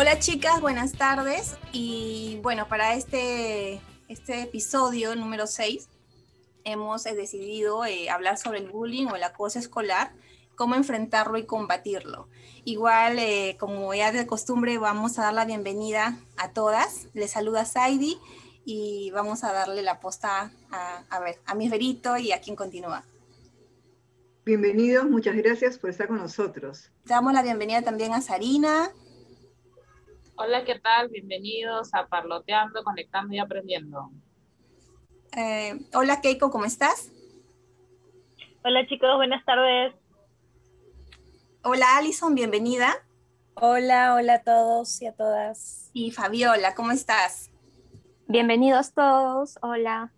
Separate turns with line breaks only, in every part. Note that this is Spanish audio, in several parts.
Hola chicas, buenas tardes. Y bueno, para este, este episodio número 6 hemos eh, decidido eh, hablar sobre el bullying o el acoso escolar, cómo enfrentarlo y combatirlo. Igual, eh, como ya de costumbre, vamos a dar la bienvenida a todas. Les saluda Saidi y vamos a darle la posta a, a ver, a mi verito y a quien continúa.
Bienvenidos, muchas gracias por estar con nosotros.
Damos la bienvenida también a Sarina.
Hola, ¿qué tal? Bienvenidos a Parloteando, Conectando y Aprendiendo.
Eh, hola Keiko, ¿cómo estás?
Hola chicos, buenas tardes.
Hola Alison, bienvenida.
Hola, hola a todos y a todas.
Y Fabiola, ¿cómo estás?
Bienvenidos todos, hola.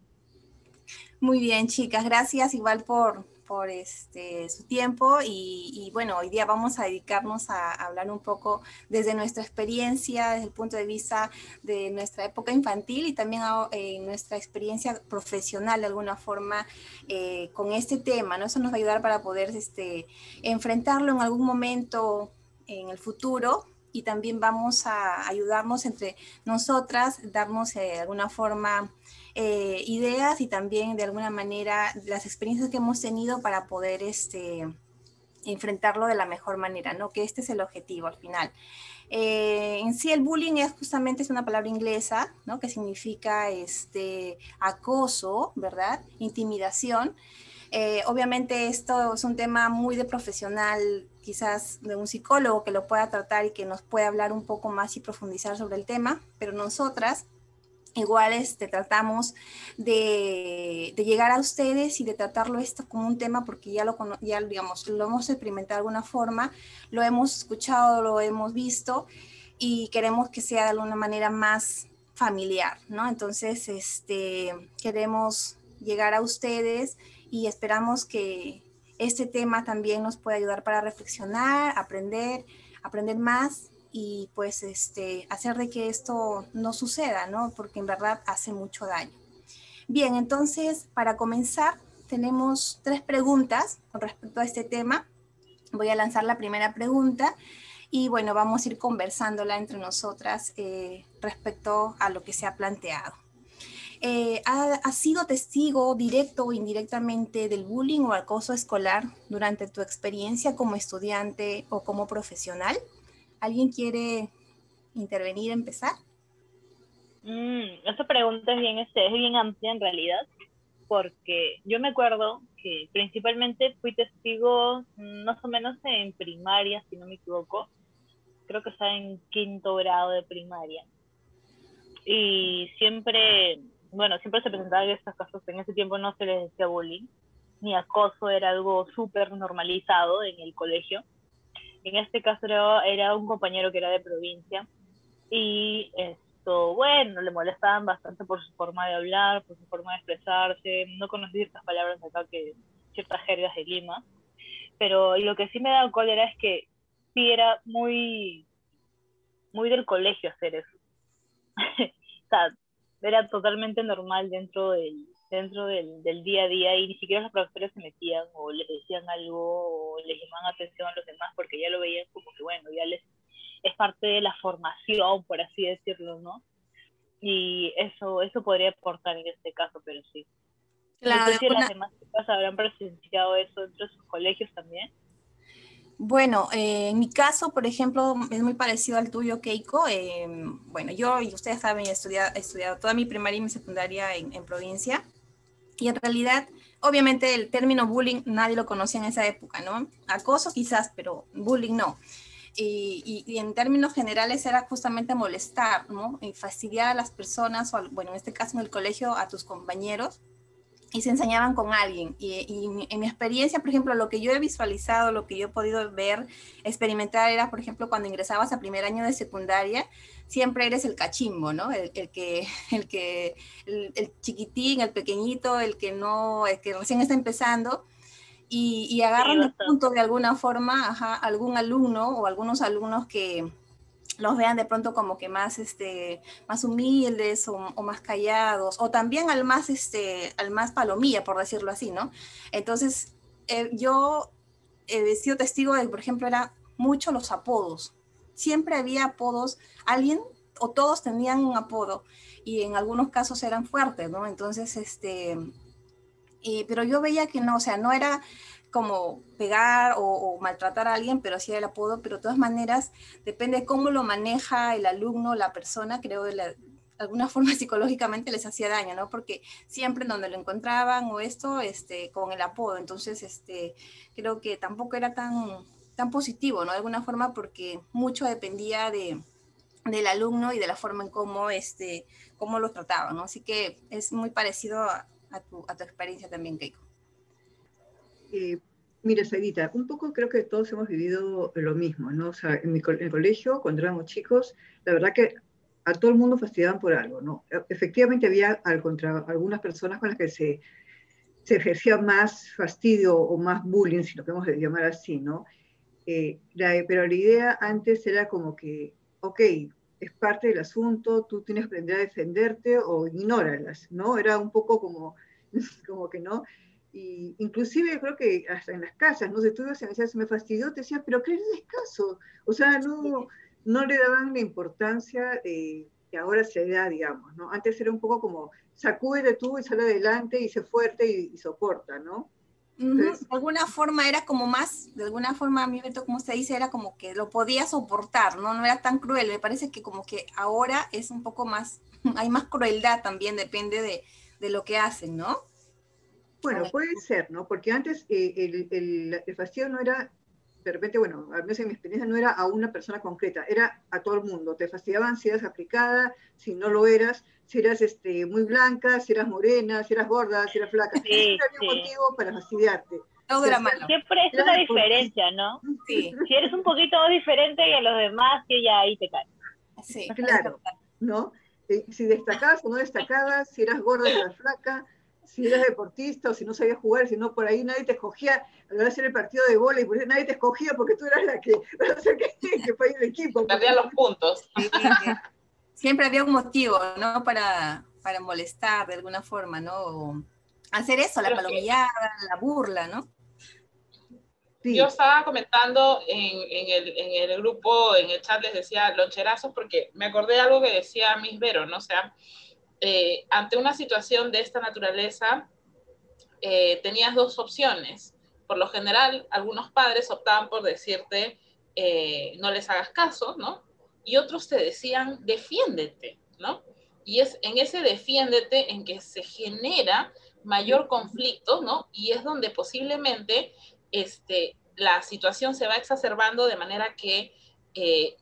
Muy bien, chicas, gracias igual por, por este, su tiempo y, bueno, hoy día vamos a dedicarnos a, hablar un poco desde nuestra experiencia, desde el punto de vista de nuestra época infantil y también eh, nuestra experiencia profesional de alguna forma eh, con este tema, ¿no? Eso nos va a ayudar para poder este, enfrentarlo en algún momento en el futuro y también vamos a ayudarnos entre nosotras, darnos eh, de alguna forma eh, ideas y también de alguna manera las experiencias que hemos tenido para poder este, enfrentarlo de la mejor manera, ¿no? Que este es el objetivo al final. Eh, en sí el bullying es justamente es una palabra inglesa, ¿no? Que significa este, acoso, ¿verdad? Intimidación. Obviamente esto es un tema muy de profesional, quizás de un psicólogo que lo pueda tratar y que nos pueda hablar un poco más y profundizar sobre el tema, pero nosotras igual este, tratamos de, llegar a ustedes y de tratarlo esto como un tema porque ya lo, ya, digamos, lo hemos experimentado de alguna forma, lo hemos escuchado, lo hemos visto y queremos que sea de alguna manera más familiar, ¿no? Entonces, este, queremos llegar a ustedes y esperamos que este tema también nos pueda ayudar para reflexionar, aprender, aprender más y pues este, hacer de que esto no suceda, ¿no? Porque en verdad hace mucho daño. Bien, entonces, para comenzar, tenemos tres preguntas con respecto a este tema. Voy a lanzar la primera pregunta y bueno, vamos a ir conversándola entre nosotras eh, respecto a lo que se ha planteado. Eh, ¿Has sido testigo directo o indirectamente del bullying o acoso escolar durante tu experiencia como estudiante o como profesional? ¿Alguien quiere intervenir, empezar?
Mm, esa pregunta es bien, este, es bien amplia en realidad, porque yo me acuerdo que principalmente fui testigo más o menos en primaria, si no me equivoco, creo que estaba en quinto grado de primaria. Y siempre, bueno, siempre se presentaban estos casos, en ese tiempo no se les decía bullying, ni acoso, era algo súper normalizado en el colegio en este caso era, un compañero que era de provincia y esto, bueno, le molestaban bastante por su forma de hablar, por su forma de expresarse, no conocía ciertas palabras acá que ciertas jergas de Lima, pero lo que sí me da cólera es que sí era muy, muy del colegio hacer eso. o sea, era totalmente normal dentro del, dentro del, del, día a día y ni siquiera los profesores se metían o les decían algo o les llamaban atención a los demás porque ya lo veían como que bueno, ya les es parte de la formación, por así decirlo, ¿no? Y eso, eso podría aportar en este caso, pero sí. Claro, no sé si las demás chicas habrán presenciado eso dentro de sus colegios también.
Bueno, eh, en mi caso, por ejemplo, es muy parecido al tuyo, Keiko. Eh, bueno, yo y ustedes saben, he estudiado, he toda mi primaria y mi secundaria en, en provincia. Y en realidad, obviamente el término bullying nadie lo conocía en esa época, ¿no? Acoso quizás, pero bullying no. Y, y, en términos generales era justamente molestar, ¿no? Y fastidiar a las personas, o bueno, en este caso en el colegio, a tus compañeros, y se enseñaban con alguien. Y, en mi experiencia, por ejemplo, lo que yo he visualizado, lo que yo he podido ver, experimentar, era, por ejemplo, cuando ingresabas a primer año de secundaria, siempre eres el cachimbo, ¿no? El, que, el que, el, chiquitín, el pequeñito, el que no, el que recién está empezando. Y, y agarran el punto de alguna forma a algún alumno o algunos alumnos que, los vean de pronto como que más, este, más humildes o, más callados, o también al más, este, al más palomilla, por decirlo así, ¿no? Entonces, eh, yo he sido testigo de, por ejemplo, era mucho los apodos, siempre había apodos, alguien o todos tenían un apodo y en algunos casos eran fuertes, ¿no? Entonces, este, pero yo veía que no, o sea, no era como pegar o, maltratar a alguien, pero sí el apodo, pero de todas maneras depende de cómo lo maneja el alumno, la persona, creo de, alguna forma psicológicamente les hacía daño, ¿no? Porque siempre donde lo encontraban o esto, este, con el apodo, entonces, este, creo que tampoco era tan, tan positivo, ¿no? De alguna forma porque mucho dependía de, del alumno y de la forma en cómo, este, cómo lo trataban, ¿no? Así que es muy parecido a, tu, a tu experiencia también, Keiko.
Eh, mira, Sarita, un poco creo que todos hemos vivido lo mismo, ¿no? O sea, en, mi, el colegio, cuando éramos chicos, la verdad que a todo el mundo fastidiaban por algo, ¿no? E, efectivamente había al contra, algunas personas con las que se, se ejercía más fastidio o más bullying, si lo podemos llamar así, ¿no? Eh, pero la idea antes era como que, ok, es parte del asunto, tú tienes que aprender a defenderte o ignóralas, ¿no? Era un poco como, como que no. Y inclusive creo que hasta en las casas, a decir, se me fastidió, te decían, pero ¿qué es caso? O sea, no, no le daban la importancia eh, que ahora se da, digamos, ¿no? Antes era un poco como, sacúdete tú y sale adelante y sé fuerte y, soporta, ¿no?
de alguna forma era como más, de alguna forma a mí me como se dice, era como que lo podía soportar, ¿no? No era tan cruel. Me parece que como que ahora es un poco más, hay más crueldad también, depende de, de lo que hacen, ¿no?
Bueno, puede ser, ¿no? Porque antes eh, el, el, el, fastidio no era, de repente, bueno, al menos en mi experiencia no era a una persona concreta, era a todo el mundo. Te fastidiaban si eras aplicada, si no lo eras, si eras este, muy blanca, si eras morena, si eras gorda, si eras flaca. Sí, Siempre había un motivo para fastidiarte.
Todo era malo.
Siempre es una diferencia, ¿no? Sí. Si eres un poquito más diferente que a los demás, que ya ahí te caes.
Sí, claro, ¿no? Eh, si destacabas o no destacabas, si eras gorda o eras flaca, si eras deportista o si no sabías jugar, si no por ahí nadie te escogía a la hora de hacer el partido de bola y por nadie te escogía porque tú eras la que, que, que fue el equipo.
Perdían los puntos.
Siempre había un motivo, ¿no? Para, para molestar de alguna forma, ¿no? hacer eso, la palomillada, la burla, ¿no?
Yo estaba comentando en, en, el, en, el, grupo, en el chat les decía loncherazos porque me acordé de algo que decía Miss Vero, ¿no? O sea, eh, ante una situación de esta naturaleza, eh, tenías dos opciones. Por lo general, algunos padres optaban por decirte, eh, no les hagas caso, ¿no? Y otros te decían, defiéndete, ¿no? Y es en ese defiéndete en que se genera mayor conflicto, ¿no? Y es donde posiblemente este, la situación se va exacerbando de manera que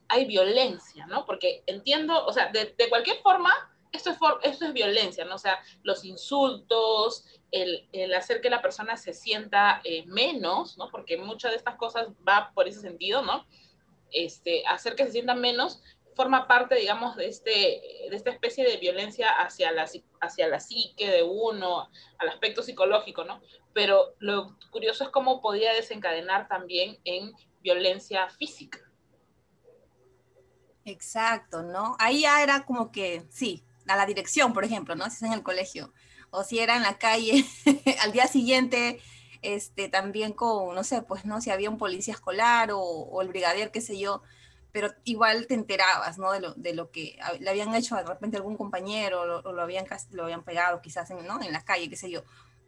hay violencia, ¿no? Porque entiendo, o sea, de, de cualquier forma, esto es, esto es violencia, ¿no? O sea, los insultos, el, el hacer que la persona se sienta eh, menos, ¿no? Porque muchas de estas cosas va por ese sentido, ¿no? Este, hacer que se sienta menos forma parte, digamos, de, este, de esta especie de violencia hacia la, hacia la psique de uno, al aspecto psicológico, ¿no? Pero lo curioso es cómo podía desencadenar también en violencia física.
Exacto, ¿no? Ahí ya era como que, sí, a la dirección, por ejemplo, ¿no? Si es en el colegio, o si era en la calle, al día siguiente, este, también con, no sé, pues, ¿no? Si había un policía escolar o, el brigadier, qué sé yo, pero igual te enterabas, ¿no? De lo, de lo que le habían hecho de repente algún compañero, o lo, habían, lo habían pegado quizás, en, ¿no? En la calle, qué sé yo.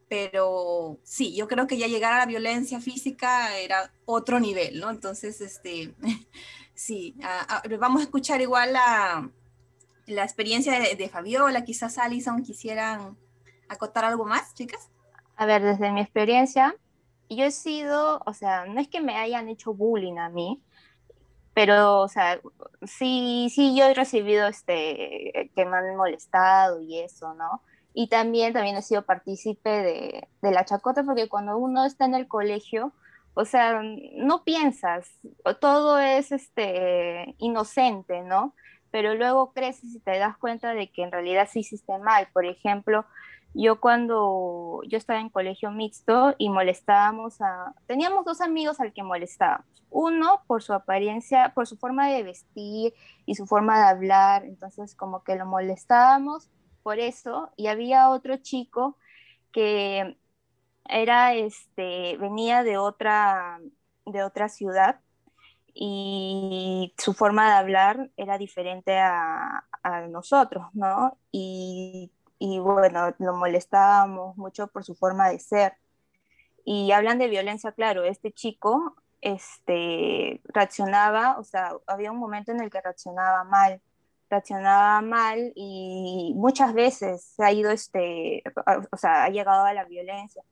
Pero sí, yo creo que ya llegar a la violencia física era otro nivel, ¿no? Entonces, este, sí, vamos a escuchar igual a la experiencia de, Fabiola, quizás Alison quisieran acotar algo más, chicas.
A ver, desde mi experiencia, yo he sido, o sea, no es que me hayan hecho bullying a mí, pero, o sea, sí, sí, yo he recibido este, que me han molestado y eso, ¿no? Y también, también he sido partícipe de, de la chacota, porque cuando uno está en el colegio, o sea, no piensas, todo es este, inocente, ¿no? Pero luego creces y te das cuenta de que en realidad sí hiciste mal. Por ejemplo, yo cuando yo estaba en colegio mixto y molestábamos a... Teníamos dos amigos al que molestábamos. Uno por su apariencia, por su forma de vestir y su forma de hablar, entonces como que lo molestábamos por eso. Y había otro chico que era, este, venía de otra, de otra ciudad y su forma de hablar era diferente a, nosotros, ¿no? Y, y, bueno, lo molestábamos mucho por su forma de ser. Y hablan de violencia, claro, este chico este, reaccionaba, o sea, había un momento en el que reaccionaba mal, reaccionaba mal y muchas veces se ha ido, este, o sea, ha llegado a la violencia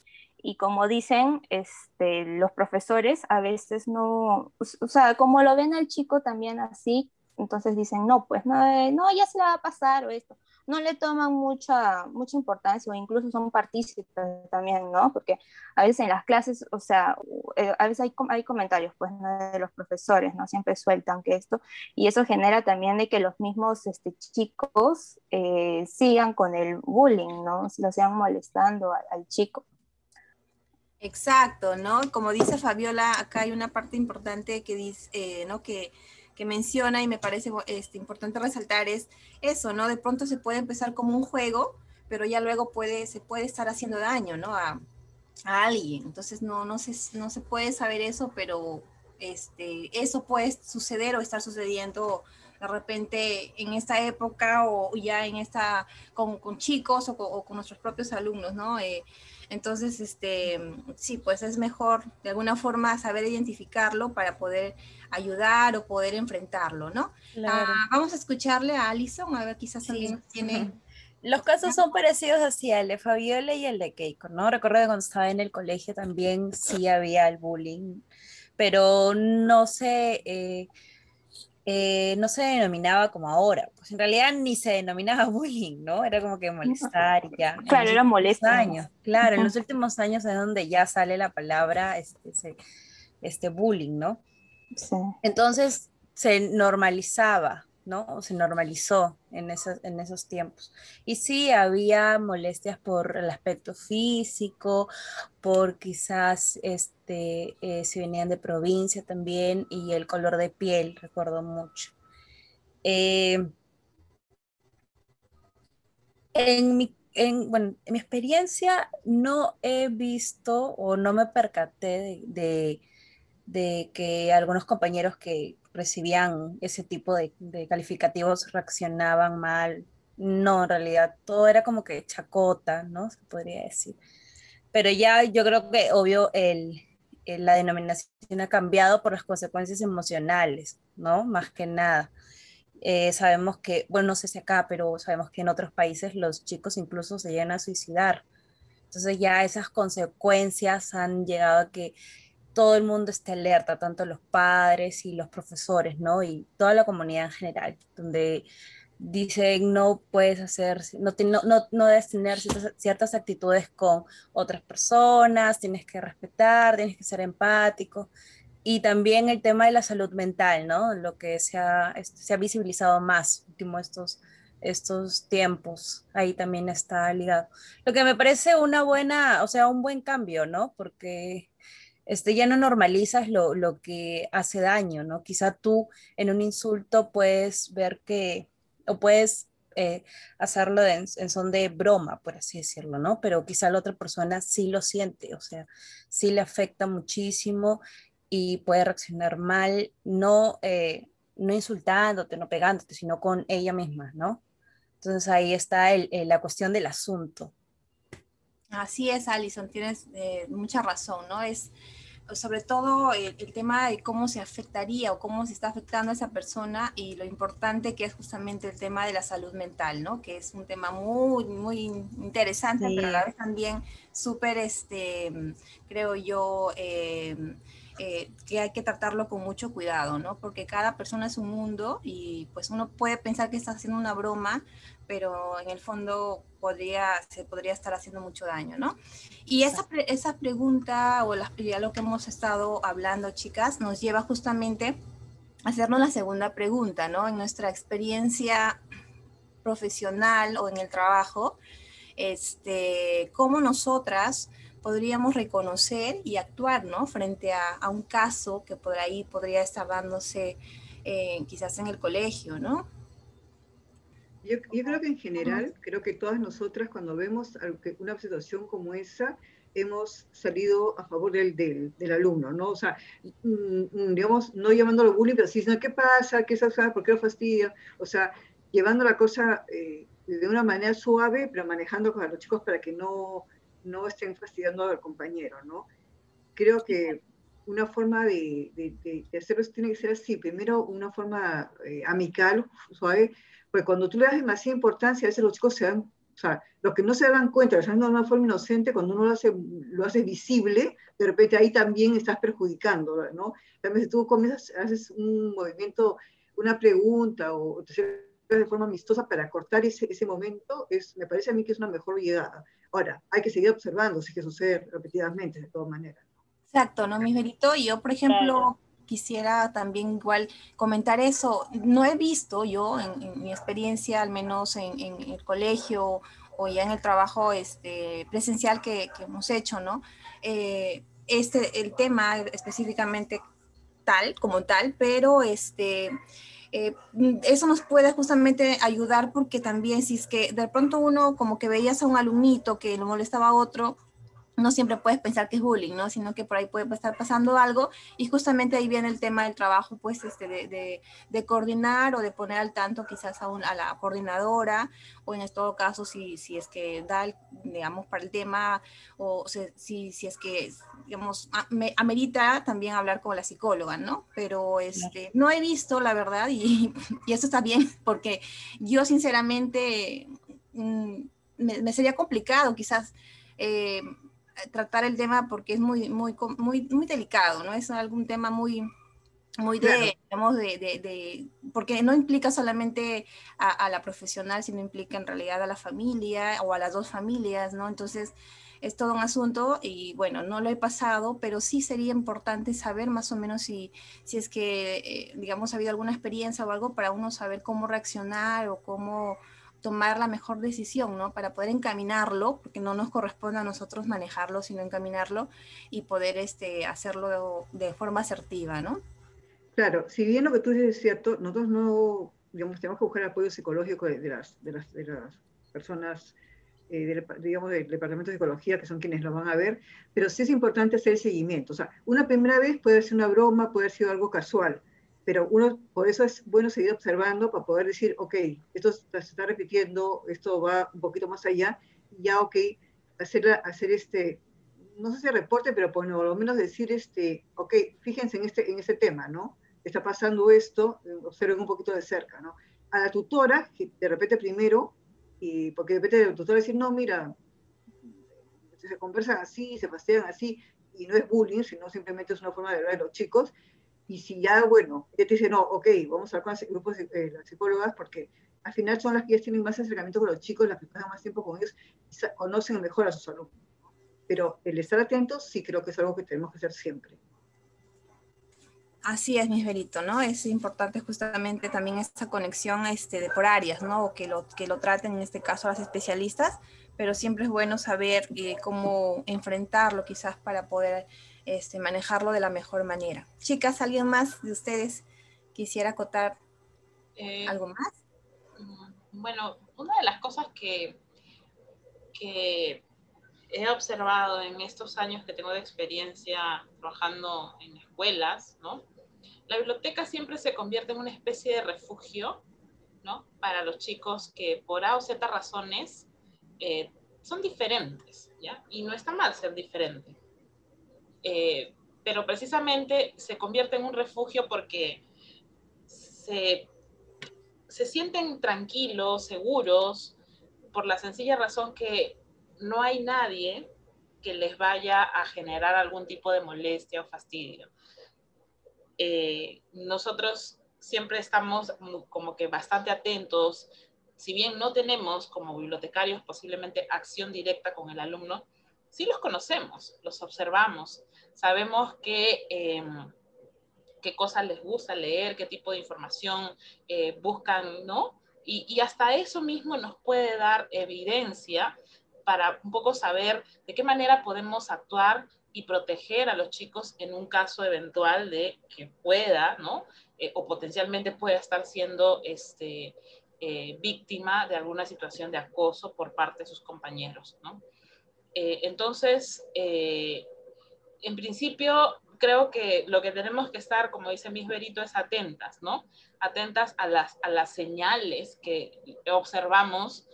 y como dicen este, los profesores, a veces no, o sea, como lo ven al chico también así, entonces dicen, no, pues no, eh, no, ya se le va a pasar o esto. No le toman mucha, mucha importancia o incluso son partícipes también, ¿no? Porque a veces en las clases, o sea, eh, a veces hay, hay comentarios, pues, de los profesores, ¿no? Siempre sueltan que esto, y eso genera también de que los mismos este, chicos eh, sigan con el bullying, ¿no? Lo sigan molestando al chico.
Exacto, ¿no? Como dice Fabiola, acá hay una parte importante que dice, eh, ¿no? Que, menciona y me parece este, importante resaltar es eso, ¿no? De pronto se puede empezar como un juego, pero ya luego puede, se puede estar haciendo daño, ¿no? A, alguien. Entonces no, no, se, no se puede saber eso, pero este, eso puede suceder o estar sucediendo de repente en esta época o ya en esta, con, chicos o con, nuestros propios alumnos, ¿no? Eh, entonces, este, sí, pues es mejor de alguna forma saber identificarlo para poder ayudar o poder enfrentarlo, ¿no? Ah, vamos a escucharle a Alison, a ver, quizás alguien tiene...
Los casos son parecidos así, el de Fabiola y el de Keiko, ¿no? Recuerdo que cuando estaba en el colegio también sí había el bullying, pero no sé, eh, eh, no se denominaba como ahora, pues en realidad ni se denominaba bullying, ¿no? Era como que molestar y ya.
Claro, era molesto.
Años, claro, en los últimos años es donde ya sale la palabra este, este bullying, ¿no? Sí. Entonces se normalizaba, ¿no? Se normalizó en esos, en esos tiempos. Y sí, había molestias por el aspecto físico, por quizás este, eh, si venían de provincia también, y el color de piel, recuerdo mucho. Eh, en mi, en, bueno, en mi experiencia no he visto o no me percaté de, de que algunos compañeros que recibían ese tipo de, calificativos reaccionaban mal. No, en realidad todo era como que chacota, ¿no? Se podría decir. Pero ya yo creo que, obvio, el, la denominación ha cambiado por las consecuencias emocionales, ¿no? Más que nada. Eh, sabemos que, bueno, no sé si acá, pero sabemos que en otros países los chicos incluso se llegan a suicidar. Entonces ya esas consecuencias han llegado a que todo el mundo esté alerta, tanto los padres y los profesores, ¿no? Y toda la comunidad en general, donde dicen no puedes hacer, no, no, no, debes tener ciertas, actitudes con otras personas, tienes que respetar, tienes que ser empático. Y también el tema de la salud mental, ¿no? Lo que se ha, se ha visibilizado más último estos, estos tiempos, ahí también está ligado. Lo que me parece una buena, o sea, un buen cambio, ¿no? Porque este, ya no normalizas lo, que hace daño, ¿no? Quizá tú en un insulto puedes ver que, o puedes eh, hacerlo en, son de broma, por así decirlo, ¿no? Pero quizá la otra persona sí lo siente, o sea, sí le afecta muchísimo y puede reaccionar mal, no, eh, no insultándote, no pegándote, sino con ella misma, ¿no? Entonces ahí está la cuestión del asunto.
Así es, Alison, tienes eh, mucha razón, ¿no? Es sobre todo el, tema de cómo se afectaría o cómo se está afectando a esa persona y lo importante que es justamente el tema de la salud mental, ¿no? Que es un tema muy, muy interesante, pero a la vez también súper, este, creo yo, eh, eh, que hay que tratarlo con mucho cuidado, ¿no? Porque cada persona es un mundo y pues uno puede pensar que está haciendo una broma, pero en el fondo podría, se podría estar haciendo mucho daño, ¿no? Y esa, esa pregunta o la, ya lo que hemos estado hablando, chicas, nos lleva justamente a hacernos la segunda pregunta, ¿no? En nuestra experiencia profesional o en el trabajo, este, ¿cómo nosotras podríamos reconocer y actuar, ¿no? Frente a, un caso que por ahí podría estar dándose eh, quizás en el colegio, ¿no?
Yo, creo que en general, creo que todas nosotras cuando vemos una situación como esa, hemos salido a favor del, del, del alumno, ¿no? O sea, mm, mm, digamos, no llamándolo bullying, pero sí ¿qué pasa? ¿Qué pasa? ¿Por qué lo fastidia? O sea, llevando la cosa eh, de una manera suave, pero manejando con los chicos para que no, no estén fastidiando al compañero, ¿no? Creo que una forma de, de, hacerlo tiene que ser así. Primero, una forma eh, amical, suave, porque cuando tú le das demasiada importancia, a veces los chicos se dan, o sea, los que no se dan cuenta, lo están de una forma inocente, cuando uno lo hace, lo hace visible, de repente ahí también estás perjudicando, ¿no? También si tú comienzas, haces un movimiento, una pregunta o te de forma amistosa para cortar ese, ese momento, es, me parece a mí que es una mejor llegada. Ahora, hay que seguir observando si que sucede repetidamente, de todas maneras.
Exacto, ¿no, mi verito? Yo, por ejemplo, quisiera también igual comentar eso. No he visto yo, en, mi experiencia, al menos en, el colegio o ya en el trabajo este, presencial que, hemos hecho, ¿no? Eh, este, el tema específicamente tal, como tal, pero este... Eh, eso nos puede justamente ayudar porque también si es que de pronto uno como que veías a un alumnito que lo molestaba a otro, no siempre puedes pensar que es bullying, ¿no? Sino que por ahí puede estar pasando algo y justamente ahí viene el tema del trabajo, pues, este, de, de, coordinar o de poner al tanto quizás a, a la coordinadora o en todo caso si, si es que da, digamos, para el tema o si, si es que, digamos, me, amerita también hablar con la psicóloga, ¿no? Pero este, no he visto, la verdad, y, y eso está bien, porque yo sinceramente mm, me, sería complicado quizás. Eh, tratar el tema porque es muy, muy, muy, muy delicado, ¿no? Es algún tema muy, muy de, digamos, de, de, porque no implica solamente a, la profesional, sino implica en realidad a la familia o a las dos familias, ¿no? Entonces, es todo un asunto y bueno, no lo he pasado, pero sí sería importante saber más o menos si, si es que, eh, digamos, ha habido alguna experiencia o algo para uno saber cómo reaccionar o cómo tomar la mejor decisión, ¿no? Para poder encaminarlo, porque no nos corresponde a nosotros manejarlo, sino encaminarlo y poder este, hacerlo de, forma asertiva, ¿no?
Claro, si bien lo que tú dices es cierto, nosotros no, digamos, tenemos que buscar apoyo psicológico de, las, de, las, de las personas, eh, digamos, del Departamento de Psicología, que son quienes lo van a ver, pero sí es importante hacer el seguimiento. O sea, una primera vez puede ser una broma, puede ser algo casual, pero uno, por eso es bueno seguir observando para poder decir, ok, esto se está repitiendo, esto va un poquito más allá, ya, ok, hacer, hacer este, no sé si reporte, pero por lo menos decir, este, ok, fíjense en este, en este tema, ¿no? Está pasando esto, observen un poquito de cerca, ¿no? A la tutora, de repente primero, y porque de repente la tutora decir, no, mira, se conversan así, se pasean así, y no es bullying, sino simplemente es una forma de hablar de los chicos, y si ya, bueno, ya te dice, no, ok, vamos a hablar con grupos de eh, las psicólogas porque al final son las que ya tienen más acercamiento con los chicos, las que pasan más tiempo con ellos, y conocen mejor a sus alumnos. Pero el estar atentos sí creo que es algo que tenemos que hacer siempre.
Así es, mi Berito, ¿no? Es importante justamente también esta conexión este, de por áreas, ¿no? Que lo, que lo traten en este caso las especialistas, pero siempre es bueno saber eh, cómo enfrentarlo quizás para poder este, manejarlo de la mejor manera. Chicas, ¿alguien más de ustedes quisiera acotar eh, algo más?
Mm, bueno, una de las cosas que, que he observado en estos años que tengo de experiencia trabajando en escuelas, ¿no? La biblioteca siempre se convierte en una especie de refugio, ¿no? Para los chicos que por A o Z razones eh, son diferentes, ¿ya? Y no está mal ser diferente. Eh, pero precisamente se convierte en un refugio porque se, sienten tranquilos, seguros, por la sencilla razón que no hay nadie que les vaya a generar algún tipo de molestia o fastidio. Eh, nosotros siempre estamos como que bastante atentos, si bien no tenemos como bibliotecarios posiblemente acción directa con el alumno, sí los conocemos, los observamos, sabemos qué, em, qué cosas les gusta leer, qué tipo de información eh, buscan, ¿no? Y, y, hasta eso mismo nos puede dar evidencia para un poco saber de qué manera podemos actuar y proteger a los chicos en un caso eventual de que pueda, ¿no? Eh, o potencialmente pueda estar siendo este, eh, víctima de alguna situación de acoso por parte de sus compañeros, ¿no? Entonces, en principio, creo que lo que tenemos que estar, como dice Miss Berito, es atentas, ¿no? Atentas a las, a las señales que observamos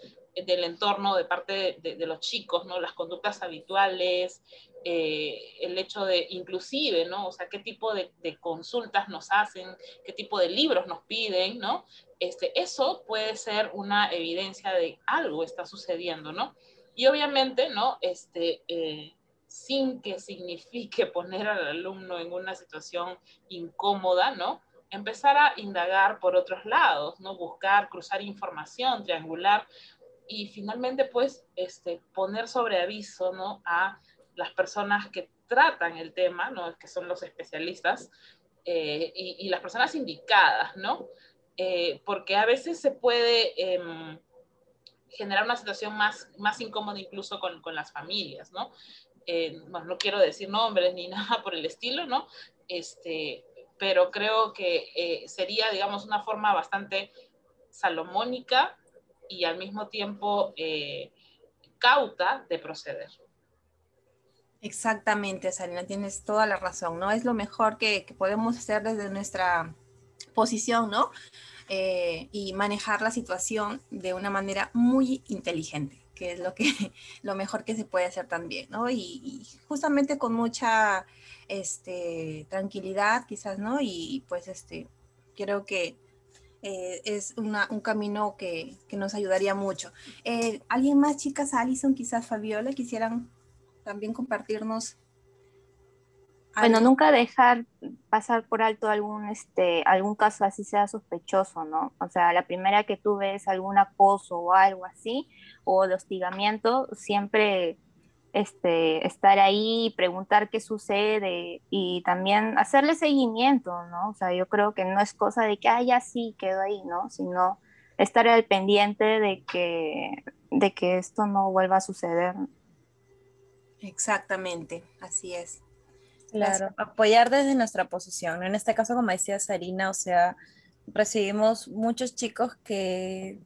del entorno de parte de, los chicos, ¿no? Las conductas habituales, eh, el hecho de, inclusive, ¿no? O sea, qué tipo de, consultas nos hacen, qué tipo de libros nos piden, ¿no? Este, eso puede ser una evidencia de algo está sucediendo, ¿no? Y obviamente, ¿no? Este, eh, sin que signifique poner al alumno en una situación incómoda, ¿no? Empezar a indagar por otros lados, ¿no? Buscar, cruzar información, triangular y finalmente, pues, este, poner sobre aviso, ¿no? A las personas que tratan el tema, ¿no? Que son los especialistas eh, y, las personas indicadas, ¿no? Eh, porque a veces se puede em, generar una situación más, más incómoda incluso con, con las familias, ¿no? Eh, no quiero decir nombres ni nada por el estilo, ¿no? Este, pero creo que eh, sería, digamos, una forma bastante salomónica y al mismo tiempo eh, cauta de proceder.
Exactamente, Sarina, tienes toda la razón, ¿no? Es lo mejor que, que podemos hacer desde nuestra posición, ¿no? Y manejar la situación de una manera muy inteligente que es lo, que, lo mejor que se puede hacer también, ¿no? Y, justamente con mucha este, tranquilidad quizás, ¿no? Y pues este, creo que eh, es una, un camino que, que, nos ayudaría mucho. Eh, ¿Alguien más, chicas? Alison, quizás Fabiola, quisieran también compartirnos
bueno, nunca dejar pasar por alto algún, este, algún caso así sea sospechoso, ¿no? O sea, la primera que tú ves algún acoso o algo así, o de hostigamiento, siempre este, estar ahí, preguntar qué sucede y también hacerle seguimiento, ¿no? O sea, yo creo que no es cosa de que, ah, ya sí, quedó ahí, ¿no? Sino estar al pendiente de que, de que esto no vuelva a suceder.
Exactamente, así es.
Claro, apoyar desde nuestra posición. En este caso, como decía Sarina, o sea, recibimos muchos chicos que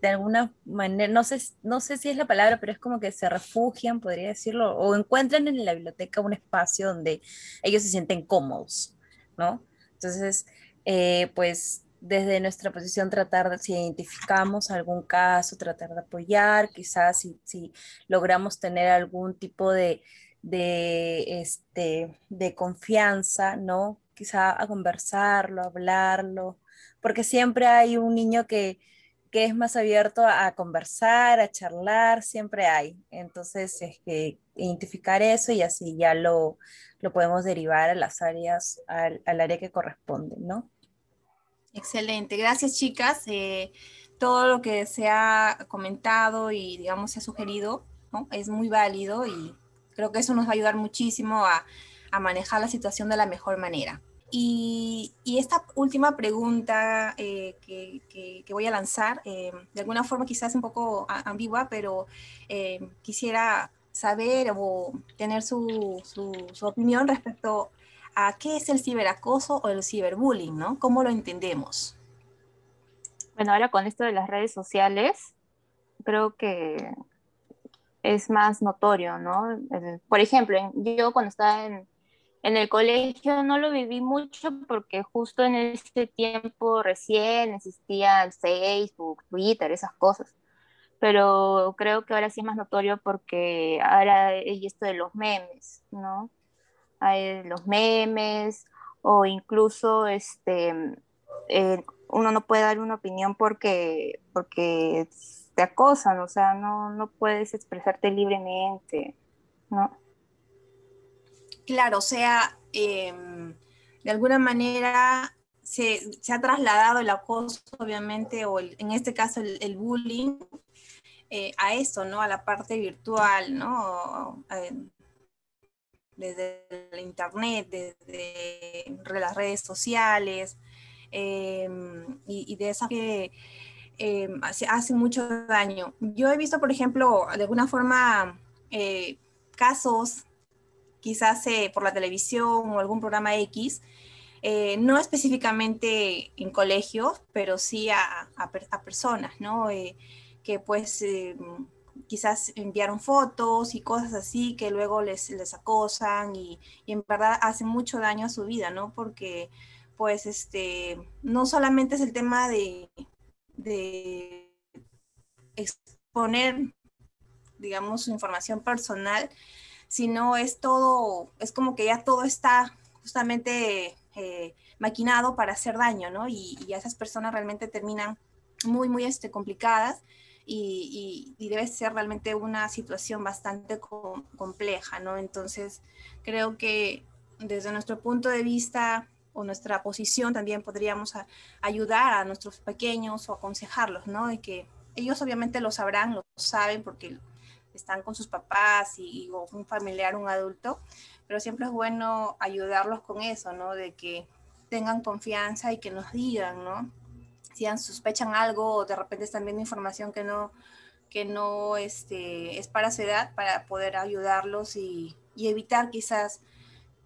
de alguna manera, no sé, no sé si es la palabra, pero es como que se refugian, podría decirlo, o encuentran en la biblioteca un espacio donde ellos se sienten cómodos, ¿no? Entonces, eh, pues desde nuestra posición tratar de, si identificamos algún caso, tratar de apoyar, quizás si, si logramos tener algún tipo de, de, este, de confianza, ¿no? Quizá a conversarlo, a hablarlo, porque siempre hay un niño que, que es más abierto a, conversar, a charlar, siempre hay. Entonces, es que identificar eso y así ya lo, lo podemos derivar a las áreas, al, al área que corresponde, ¿no?
Excelente, gracias chicas. Eh, todo lo que se ha comentado y digamos se ha sugerido ¿no? es muy válido y Creo que eso nos va a ayudar muchísimo a, manejar la situación de la mejor manera. Y, esta última pregunta eh, que, voy a lanzar, eh, de alguna forma quizás un poco ambigua, pero eh, quisiera saber o tener su, su, opinión respecto a qué es el ciberacoso o el ciberbullying, ¿no? ¿Cómo lo entendemos?
Bueno, ahora con esto de las redes sociales, creo que es más notorio, ¿no? Por ejemplo, yo cuando estaba en, el colegio no lo viví mucho porque justo en ese tiempo recién existía Facebook, Twitter, esas cosas. Pero creo que ahora sí es más notorio porque ahora hay esto de los memes, ¿no? Hay los memes o incluso este, eh, uno no puede dar una opinión porque, porque te acosan, o sea, no, no puedes expresarte libremente, ¿no?
Claro, o sea, em, de alguna manera se, ha trasladado el acoso, obviamente, o en este caso el, bullying, eh, a eso, ¿no? A la parte virtual, ¿no? desde el internet, desde las redes sociales, em, y, y, de esa que eh, hace, mucho daño. Yo he visto, por ejemplo, de alguna forma eh, casos, quizás eh, por la televisión o algún programa X, no específicamente en colegios, pero sí a, personas, ¿no? que pues quizás enviaron fotos y cosas así que luego les, les acosan y, y, en verdad hacen mucho daño a su vida, ¿no? Porque pues este, no solamente es el tema de, de exponer, digamos, su información personal, sino es todo, es como que ya todo está justamente eh, maquinado para hacer daño, ¿no? Y, y, esas personas realmente terminan muy, muy este, complicadas y, y, debe ser realmente una situación bastante compleja, ¿no? Entonces, creo que desde nuestro punto de vista o nuestra posición también podríamos ayudar a nuestros pequeños o aconsejarlos, ¿no? Y que ellos obviamente lo sabrán, lo saben porque están con sus papás y, o un familiar, un adulto, pero siempre es bueno ayudarlos con eso, ¿no? De que tengan confianza y que nos digan, ¿no? Si sospechan algo o de repente están viendo información que no, que no este, es para su edad, para poder ayudarlos y, y evitar quizás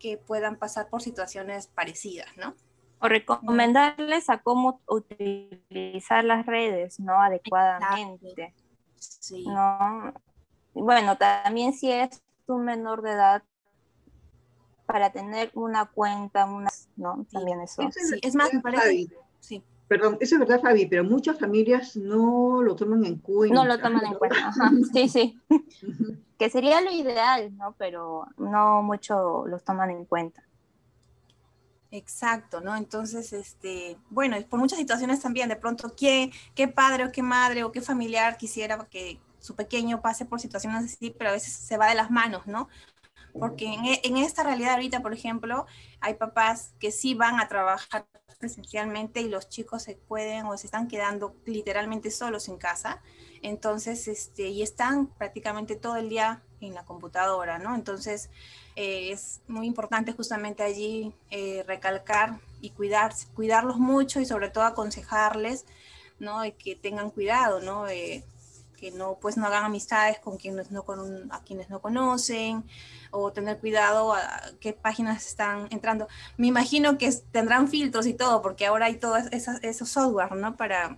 que puedan pasar por situaciones parecidas, ¿no?
O recomendarles a cómo utilizar las redes, ¿no? Adecuadamente. Sí. ¿no? Bueno, también si es un menor de edad, para tener una cuenta, una, ¿no? También eso.
sí, es más, me parece. Sí. Perdón, eso es verdad, Fabi, pero muchas familias no lo toman en cuenta.
No lo toman en cuenta, Ajá, sí, sí. que sería lo ideal, ¿no? Pero no mucho los toman en cuenta.
Exacto, ¿no? Entonces, este, bueno, por muchas situaciones también, de pronto, ¿qué, qué padre o qué madre o qué familiar quisiera que su pequeño pase por situaciones así, pero a veces se va de las manos, ¿no? Porque en, en esta realidad ahorita, por ejemplo, hay papás que sí van a trabajar presencialmente y los chicos se pueden o se están quedando literalmente solos en casa. Entonces, este, y están prácticamente todo el día en la computadora, ¿no? Entonces, eh, es muy importante justamente allí eh, recalcar y cuidar, cuidarlos mucho y sobre todo aconsejarles, ¿no? Y que tengan cuidado, ¿no? Eh, que no, pues no hagan amistades con quienes no, con, a quienes no conocen, o tener cuidado a qué páginas están entrando. Me imagino que tendrán filtros y todo, porque ahora hay todos esos, software, ¿no? Para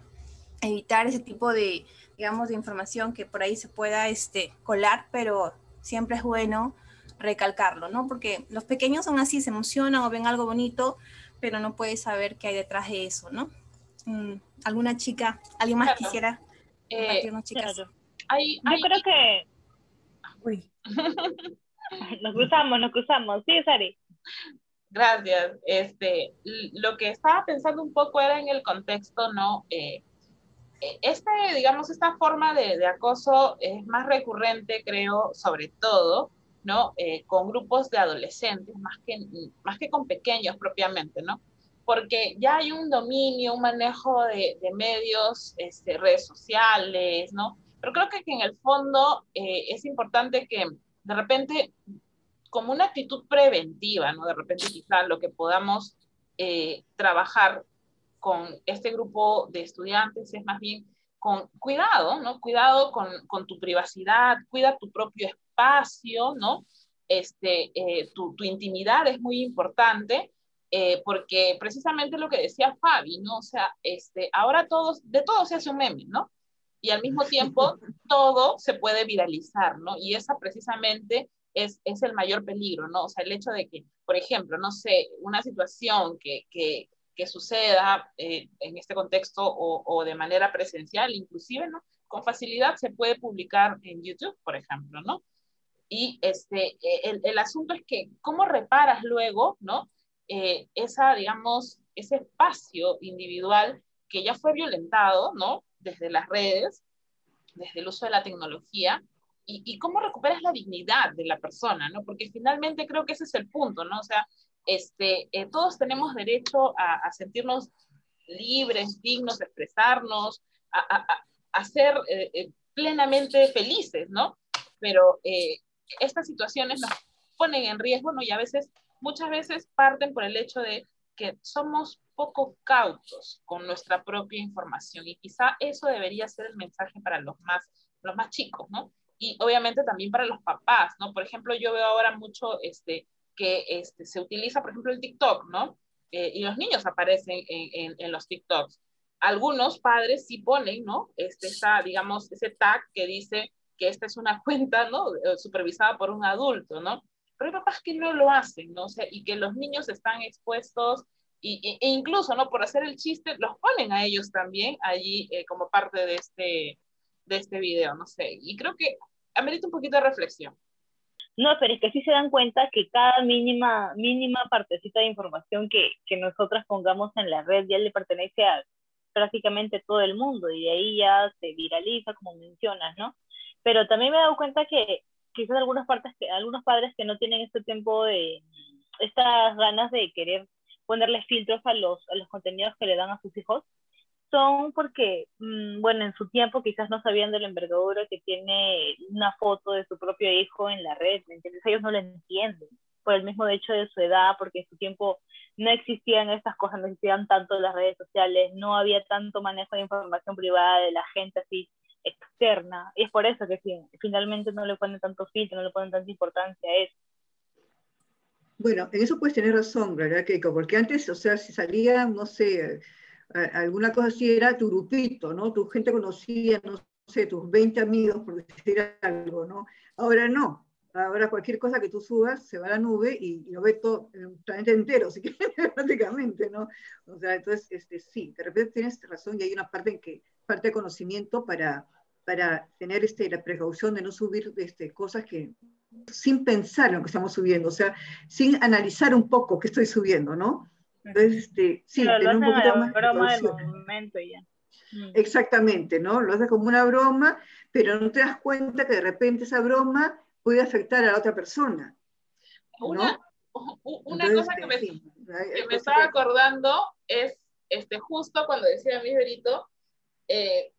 evitar ese tipo de, digamos, de información que por ahí se pueda este, colar, pero siempre es bueno recalcarlo, ¿no? Porque los pequeños son así, se emocionan o ven algo bonito, pero no puedes saber qué hay detrás de eso, ¿no? Mm, ¿Alguna chica, alguien más quisiera
eh, chicas? Yo creo que... Uy. Nos cruzamos, nos cruzamos. Sí, Sari.
Gracias. Este, lo que estaba pensando un poco era en el contexto, ¿no? Eh, eh, este, digamos, esta forma de, acoso es más recurrente, creo, sobre todo, ¿no? Eh, con grupos de adolescentes, más que, más que con pequeños propiamente, ¿no? Porque ya hay un dominio, un manejo de, medios, este, redes sociales, ¿no? Pero creo que, en el fondo es importante que de repente, como una actitud preventiva, ¿no? De repente quizá lo que podamos eh, trabajar con este grupo de estudiantes es más bien con cuidado, ¿no? Cuidado con, con tu privacidad, cuida tu propio espacio, ¿no? Este, eh, tu, tu, intimidad es muy importante, eh, porque precisamente lo que decía Fabi, ¿no? O sea, este, ahora todos, de todo se hace un meme, ¿no? y al mismo tiempo todo se puede viralizar, ¿no? Y esa precisamente es, es el mayor peligro, ¿no? O sea, el hecho de que, por ejemplo, no sé, una situación que, que, que suceda eh, en este contexto o, o, de manera presencial, inclusive, ¿no? Con facilidad se puede publicar en YouTube, por ejemplo, ¿no? Y este, el, el asunto es que, ¿cómo reparas luego, ¿no? Eh, esa, digamos, ese espacio individual que ya fue violentado, ¿no? desde las redes, desde el uso de la tecnología, y, cómo recuperas la dignidad de la persona, ¿no? Porque finalmente creo que ese es el punto, ¿no? O sea, este, eh, todos tenemos derecho a, sentirnos libres, dignos, de expresarnos, a, a, ser eh, eh, plenamente felices, ¿no? Pero estas situaciones nos ponen en riesgo, ¿no? Y a veces, muchas veces parten por el hecho de que somos poco cautos con nuestra propia información y quizá eso debería ser el mensaje para los más, los más chicos, ¿no? Y obviamente también para los papás, ¿no? Por ejemplo, yo veo ahora mucho este, que este, se utiliza, por ejemplo, el TikTok, ¿no? Eh, y los niños aparecen en, en, los TikToks. Algunos padres sí ponen, ¿no? Este, está, digamos, ese tag que dice que esta es una cuenta, ¿no? Supervisada por un adulto, ¿no? Pero hay papás que no lo hacen, ¿no? O sea, y que los niños están expuestos y, e incluso, ¿no? Por hacer el chiste, los ponen a ellos también allí eh, como parte de este, de este video, no sé. Y creo que amerita un poquito de reflexión.
No, pero es que sí se dan cuenta que cada mínima, mínima partecita de información que, que nosotras pongamos en la red ya le pertenece a prácticamente todo el mundo y de ahí ya se viraliza, como mencionas, ¿no? Pero también me he dado cuenta que quizás algunas partes que, algunos padres que no tienen este tiempo de, estas ganas de querer ponerle filtros a los, a los contenidos que le dan a sus hijos, son porque, mm, bueno, en su tiempo quizás no sabían de la envergadura que tiene una foto de su propio hijo en la red, ¿me entiendes? Ellos no lo entienden por el mismo hecho de su edad, porque en su tiempo no existían estas cosas, no existían tanto las redes sociales, no había tanto manejo de información privada de la gente así externa, y es por eso que finalmente no le ponen tanto filtro, no le ponen tanta importancia a eso.
Bueno, en eso puedes tener razón, ¿verdad, Keiko? Porque antes, o sea, si salía, no sé, alguna cosa así, era tu grupito, ¿no? Tu gente conocía, no sé, tus 20 amigos, por decir algo, ¿no? Ahora no. Ahora cualquier cosa que tú subas se va a la nube y, lo ve todo el planeta entero, prácticamente, ¿no? O sea, entonces, este, sí, de repente tienes razón y hay una parte en que, parte de conocimiento para, para tener este, la precaución de no subir este, cosas que, sin pensar en lo que estamos subiendo, o sea, sin analizar un poco qué estoy subiendo, ¿no? Entonces, este, sí, tener un poquito más broma del momento ya. Mm. Exactamente, ¿no? Lo haces como una broma, pero no te das cuenta que de repente esa broma puede afectar a la otra persona.
Una, una cosa que me, que me estaba acordando es este, justo cuando decía mi verito, eh,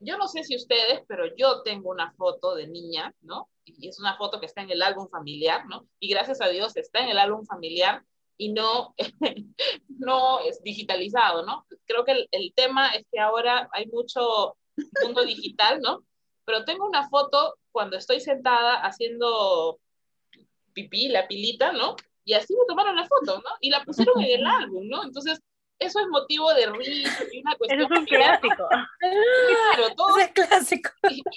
yo no sé si ustedes, pero yo tengo una foto de niña, ¿no? Y es una foto que está en el álbum familiar, ¿no? Y gracias a Dios está en el álbum familiar y no, no es digitalizado, ¿no? Creo que el, el, tema es que ahora hay mucho mundo digital, ¿no? Pero tengo una foto cuando estoy sentada haciendo pipí, la pilita, ¿no? Y así me tomaron la foto, ¿no? Y la pusieron en el álbum, ¿no? Entonces, eso es motivo de risa y una cuestión.
Eso es un clásico.
Claro, todo.
Es clásico.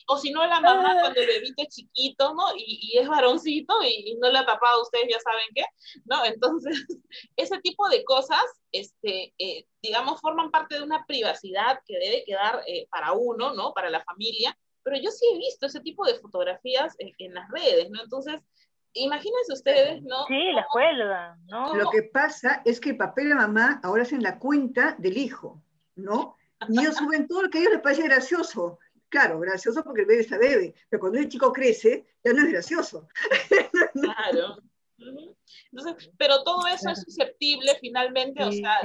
o si no, la mamá cuando el bebito es chiquito, ¿no? Y, y es varoncito y, no le ha tapado, ustedes ya saben qué, ¿no? Entonces, ese tipo de cosas, este, eh, digamos, forman parte de una privacidad que debe quedar eh, para uno, ¿no? Para la familia. Pero yo sí he visto ese tipo de fotografías en, en las redes, ¿no? Entonces, Imagínense ustedes, ¿no?
Sí, la escuela, ¿no?
Lo que pasa es que el papá y la mamá ahora hacen la cuenta del hijo, ¿no? Y ellos suben todo lo que a ellos les parece gracioso. Claro, gracioso porque el bebé está bebé, pero cuando el chico crece, ya no es gracioso.
Claro. Entonces, pero todo eso es susceptible finalmente, o sea,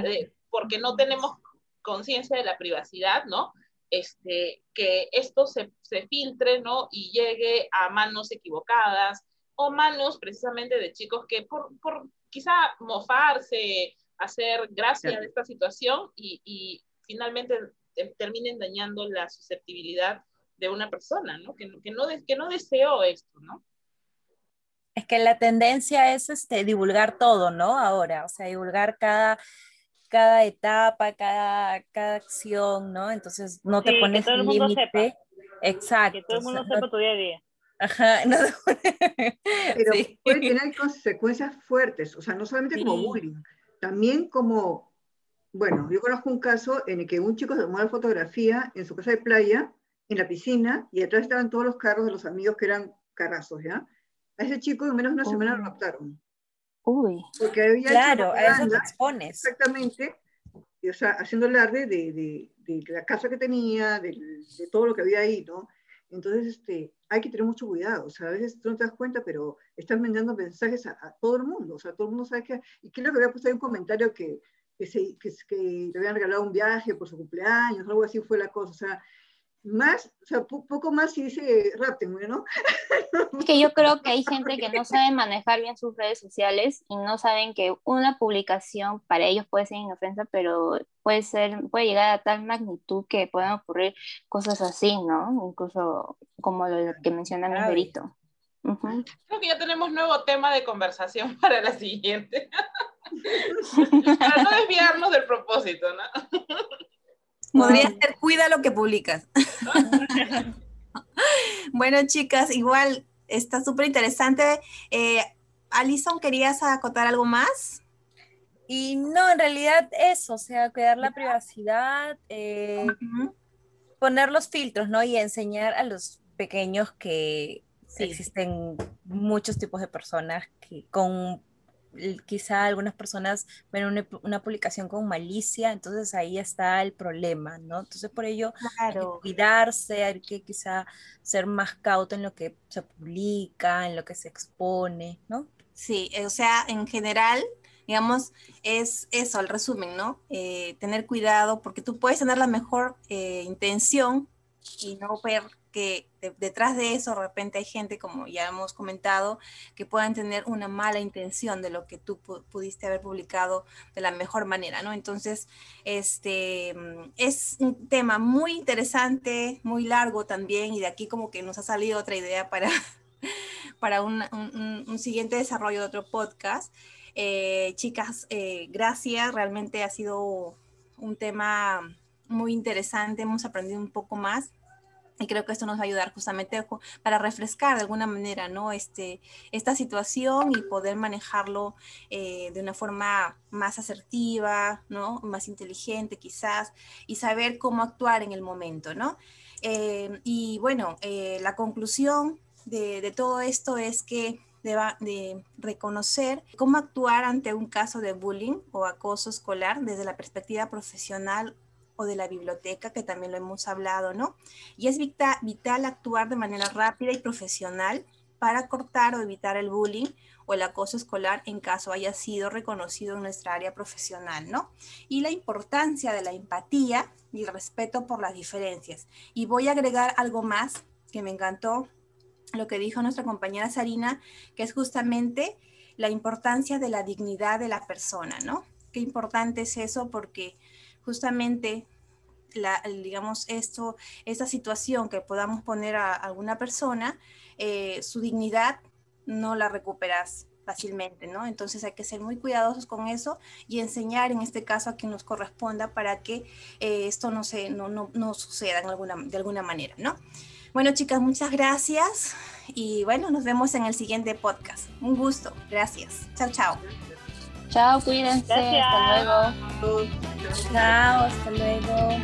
porque no tenemos conciencia de la privacidad, ¿no? Este, que esto se, se filtre, ¿no? Y llegue a manos equivocadas, o manos precisamente de chicos que por, por quizá mofarse, hacer gracia de esta situación y, y finalmente terminen dañando la susceptibilidad de una persona, ¿no? Que, que, no, que no deseó esto, ¿no?
Es que la tendencia es este, divulgar todo, ¿no? Ahora, o sea, divulgar cada, cada etapa, cada, cada acción, ¿no? Entonces no te pones límite. Exacto.
Que todo el mundo sepa tu día a día.
Ajá,
Pero puede tener consecuencias fuertes, o sea, no solamente como bullying, también como, bueno, yo conozco un caso en el que un chico se tomó la fotografía en su casa de playa, en la piscina, y atrás estaban todos los carros de los amigos que eran carrazos, ¿ya? A ese chico en menos de una semana lo raptaron.
Uy.
Porque había
claro, a eso te expones.
Exactamente, o sea, haciendo alarde de, de, de, la casa que tenía, de, de todo lo que había ahí, ¿no? Entonces, este, hay que tener mucho cuidado. O sea, a veces tú no te das cuenta, pero están mandando mensajes a, todo el mundo. O sea, todo el mundo sabe que... Y creo que había puesto ahí un comentario que, que, se, que, te habían regalado un viaje por su cumpleaños, algo así fue la cosa. Más, o sea, poco más si dice Rapten, ¿no?
Es que yo creo que hay gente que no sabe manejar bien sus redes sociales y no saben que una publicación para ellos puede ser inofensa, pero puede ser, puede llegar a tal magnitud que puedan ocurrir cosas así, ¿no? Incluso como lo que menciona mi verito.
Creo que ya tenemos nuevo tema de conversación para la siguiente. para no desviarnos del propósito, ¿no?
Podría ser cuida lo que publicas.
Bueno, chicas, igual está súper interesante. Eh, Alison, ¿querías acotar algo más?
Y no, en realidad eso, o sea, cuidar la privacidad, eh, poner los filtros, ¿no? Y enseñar a los pequeños que existen muchos tipos de personas que con quizá algunas personas ven una, publicación con malicia, entonces ahí está el problema, ¿no? Entonces por ello hay que cuidarse, hay que quizá ser más cauto en lo que se publica, en lo que se expone, ¿no?
Sí, o sea, en general, digamos, es eso, el resumen, ¿no? Eh, tener cuidado porque tú puedes tener la mejor eh, intención y no ver que detrás de eso de repente hay gente, como ya hemos comentado, que puedan tener una mala intención de lo que tú pudiste haber publicado de la mejor manera, ¿no? Entonces, este mm, es un tema muy interesante, muy largo también, y de aquí como que nos ha salido otra idea para, para un, un, siguiente desarrollo de otro podcast. Eh, chicas, eh, gracias, realmente ha sido un tema muy interesante, hemos aprendido un poco más y creo que esto nos va a ayudar justamente para refrescar de alguna manera, ¿no? Este, esta situación y poder manejarlo eh, de una forma más asertiva, ¿no? Más inteligente quizás, y saber cómo actuar en el momento, ¿no? Eh, y bueno, eh, la conclusión de, de, todo esto es que deba de reconocer cómo actuar ante un caso de bullying o acoso escolar desde la perspectiva profesional o de la biblioteca, que también lo hemos hablado, ¿no? Y es vital, actuar de manera rápida y profesional para cortar o evitar el bullying o el acoso escolar en caso haya sido reconocido en nuestra área profesional, ¿no? Y la importancia de la empatía y el respeto por las diferencias. Y voy a agregar algo más que me encantó, lo que dijo nuestra compañera Sarina, que es justamente la importancia de la dignidad de la persona, ¿no? Qué importante es eso porque justamente la, digamos, esto, esta situación que podamos poner a alguna persona, eh, su dignidad no la recuperas fácilmente, ¿no? Entonces hay que ser muy cuidadosos con eso y enseñar en este caso a quien nos corresponda para que eh, esto no, se, no, no, no suceda de alguna manera, ¿no? Bueno, chicas, muchas gracias y bueno, nos vemos en el siguiente podcast. Un gusto. Gracias. Chao, chao.
Chao, cuídense. Hasta luego.
Chao, hasta luego.